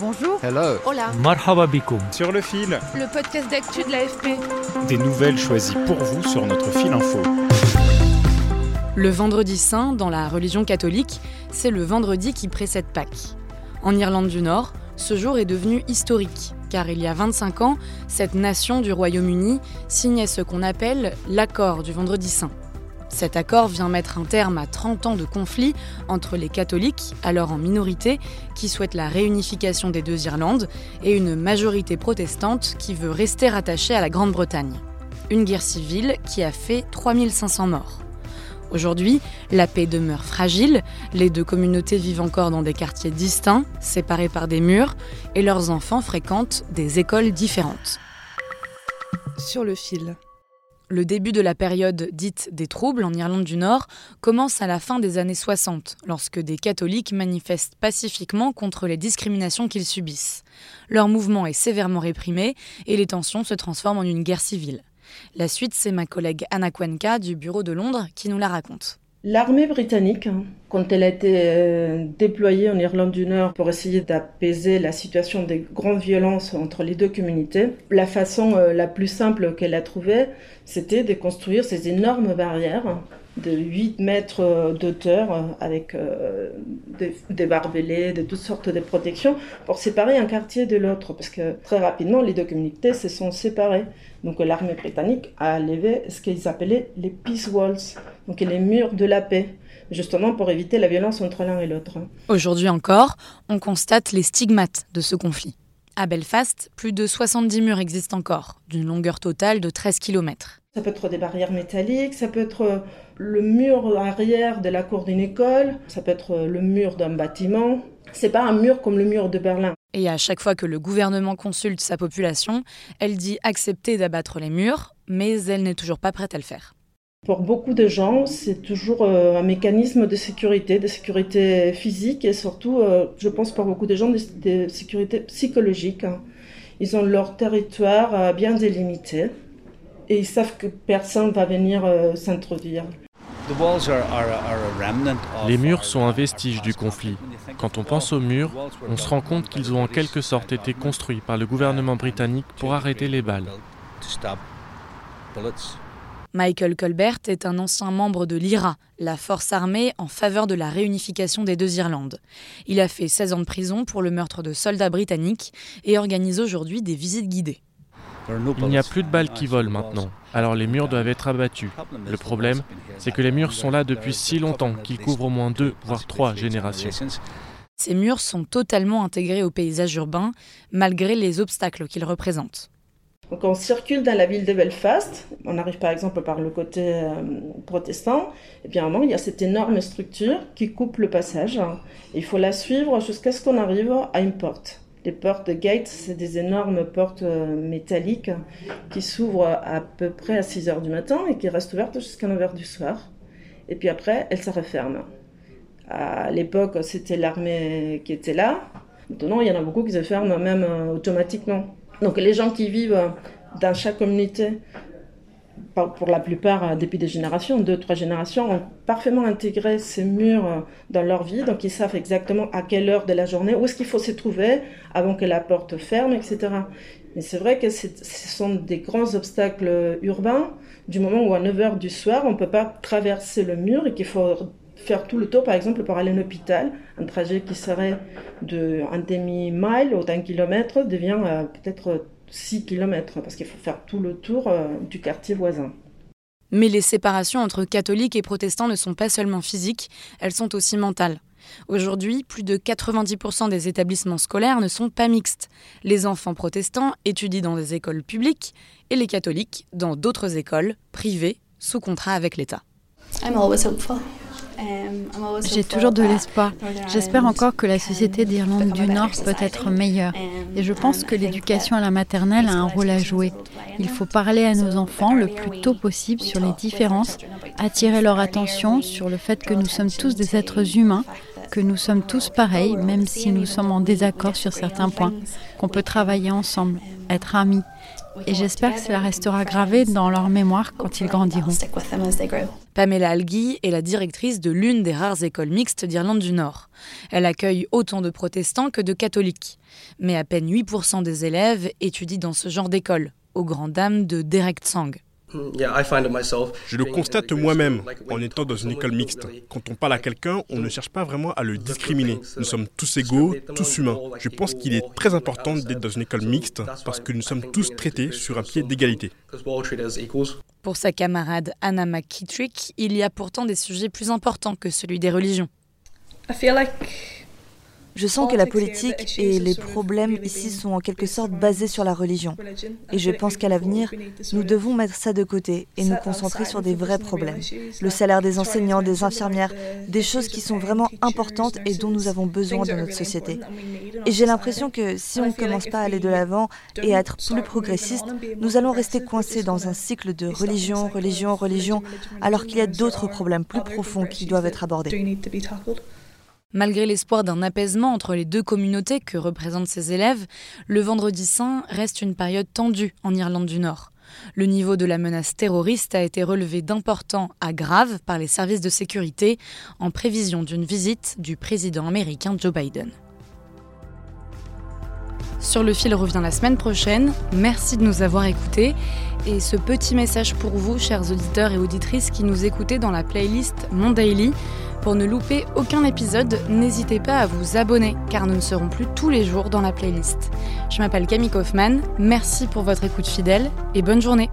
Bonjour. Hello. Hola. Marhaba bikoum. Sur le fil. Le podcast d'actu de l'AFP. Des nouvelles choisies pour vous sur notre fil info. Le vendredi saint, dans la religion catholique, c'est le vendredi qui précède Pâques. En Irlande du Nord, ce jour est devenu historique, car il y a 25 ans, cette nation du Royaume-Uni signait ce qu'on appelle l'accord du vendredi saint. Cet accord vient mettre un terme à 30 ans de conflit entre les catholiques, alors en minorité, qui souhaitent la réunification des deux Irlandes, et une majorité protestante qui veut rester rattachée à la Grande-Bretagne. Une guerre civile qui a fait 3500 morts. Aujourd'hui, la paix demeure fragile, les deux communautés vivent encore dans des quartiers distincts, séparés par des murs, et leurs enfants fréquentent des écoles différentes. Sur le fil. Le début de la période dite des troubles en Irlande du Nord commence à la fin des années 60, lorsque des catholiques manifestent pacifiquement contre les discriminations qu'ils subissent. Leur mouvement est sévèrement réprimé et les tensions se transforment en une guerre civile. La suite, c'est ma collègue Anna Cuenca du bureau de Londres qui nous la raconte. L'armée britannique, quand elle a été euh, déployée en Irlande du Nord pour essayer d'apaiser la situation des grandes violences entre les deux communautés, la façon euh, la plus simple qu'elle a trouvée, c'était de construire ces énormes barrières de 8 mètres euh, d'auteur avec des, des barbelés, de toutes sortes de protections pour séparer un quartier de l'autre parce que très rapidement les deux communautés se sont séparées. Donc l'armée britannique a levé ce qu'ils appelaient les peace walls, donc les murs de la paix, justement pour éviter la violence entre l'un et l'autre. Aujourd'hui encore, on constate les stigmates de ce conflit. À Belfast, plus de 70 murs existent encore, d'une longueur totale de 13 km. Ça peut être des barrières métalliques, ça peut être le mur arrière de la cour d'une école, ça peut être le mur d'un bâtiment. C'est pas un mur comme le mur de Berlin. Et à chaque fois que le gouvernement consulte sa population, elle dit accepter d'abattre les murs, mais elle n'est toujours pas prête à le faire. Pour beaucoup de gens, c'est toujours un mécanisme de sécurité, de sécurité physique et surtout, je pense pour beaucoup de gens, de, sécurité psychologique. Ils ont leur territoire bien délimité et ils savent que personne va venir s'introduire. Les murs sont un vestige du conflit. Quand on pense aux murs, on se rend compte qu'ils ont en quelque sorte été construits par le gouvernement britannique pour arrêter les balles. Michael Colbert est un ancien membre de l'IRA, la force armée en faveur de la réunification des deux Irlandes. Il a fait 16 ans de prison pour le meurtre de soldats britanniques et organise aujourd'hui des visites guidées. Il n'y a plus de balles qui volent maintenant, alors les murs doivent être abattus. Le problème, c'est que les murs sont là depuis si longtemps qu'ils couvrent au moins deux, voire trois générations. Ces murs sont totalement intégrés au paysage urbain, malgré les obstacles qu'ils représentent. Donc on circule dans la ville de Belfast, on arrive par exemple par le côté euh, protestant, et bien moment il y a cette énorme structure qui coupe le passage. Il faut la suivre jusqu'à ce qu'on arrive à une porte. Les portes de gate, c'est des énormes portes métalliques qui s'ouvrent à peu près à 6 heures du matin et qui restent ouvertes jusqu'à 9 heures du soir. Et puis après, elles se referment. À l'époque, c'était l'armée qui était là. Maintenant, il y en a beaucoup qui se ferment même automatiquement. Donc les gens qui vivent dans chaque communauté pour la plupart depuis des générations, deux, trois générations, ont parfaitement intégré ces murs dans leur vie, donc ils savent exactement à quelle heure de la journée, où est-ce qu'il faut se trouver avant que la porte ferme, etc. Mais c'est vrai que ce sont des grands obstacles urbains, du moment où à 9h du soir, on ne peut pas traverser le mur et qu'il faut faire tout le tour, par exemple, pour aller à l'hôpital. Un trajet qui serait d'un demi-mile ou d'un kilomètre devient euh, peut-être 6 km, parce qu'il faut faire tout le tour euh, du quartier voisin. Mais les séparations entre catholiques et protestants ne sont pas seulement physiques, elles sont aussi mentales. Aujourd'hui, plus de 90% des établissements scolaires ne sont pas mixtes. Les enfants protestants étudient dans des écoles publiques et les catholiques dans d'autres écoles privées sous contrat avec l'État. J'ai toujours de l'espoir. J'espère encore que la société d'Irlande du Nord peut être meilleure. Et je pense que l'éducation à la maternelle a un rôle à jouer. Il faut parler à nos enfants le plus tôt possible sur les différences, attirer leur attention sur le fait que nous sommes tous des êtres humains, que nous sommes tous pareils, même si nous sommes en désaccord sur certains points, qu'on peut travailler ensemble, être amis. Et j'espère que cela restera gravé dans leur mémoire quand ils grandiront. Pamela Algui est la directrice de l'une des rares écoles mixtes d'Irlande du Nord. Elle accueille autant de protestants que de catholiques. Mais à peine 8% des élèves étudient dans ce genre d'école, aux grandes dames de Derek Tsang. Je le constate moi-même en étant dans une école mixte. Quand on parle à quelqu'un, on ne cherche pas vraiment à le discriminer. Nous sommes tous égaux, tous humains. Je pense qu'il est très important d'être dans une école mixte parce que nous sommes tous traités sur un pied d'égalité. Pour sa camarade Anna McKittrick, il y a pourtant des sujets plus importants que celui des religions. Je sens que la politique et les problèmes ici sont en quelque sorte basés sur la religion. Et je pense qu'à l'avenir, nous devons mettre ça de côté et nous concentrer sur des vrais problèmes. Le salaire des enseignants, des infirmières, des choses qui sont vraiment importantes et dont nous avons besoin dans notre société. Et j'ai l'impression que si on ne commence pas à aller de l'avant et à être plus progressiste, nous allons rester coincés dans un cycle de religion, religion, religion, alors qu'il y a d'autres problèmes plus profonds qui doivent être abordés. Malgré l'espoir d'un apaisement entre les deux communautés que représentent ces élèves, le vendredi saint reste une période tendue en Irlande du Nord. Le niveau de la menace terroriste a été relevé d'important à grave par les services de sécurité en prévision d'une visite du président américain Joe Biden. Sur le fil revient la semaine prochaine. Merci de nous avoir écoutés. Et ce petit message pour vous, chers auditeurs et auditrices qui nous écoutez dans la playlist Mon Daily. Pour ne louper aucun épisode, n'hésitez pas à vous abonner car nous ne serons plus tous les jours dans la playlist. Je m'appelle Camille Kaufmann, merci pour votre écoute fidèle et bonne journée.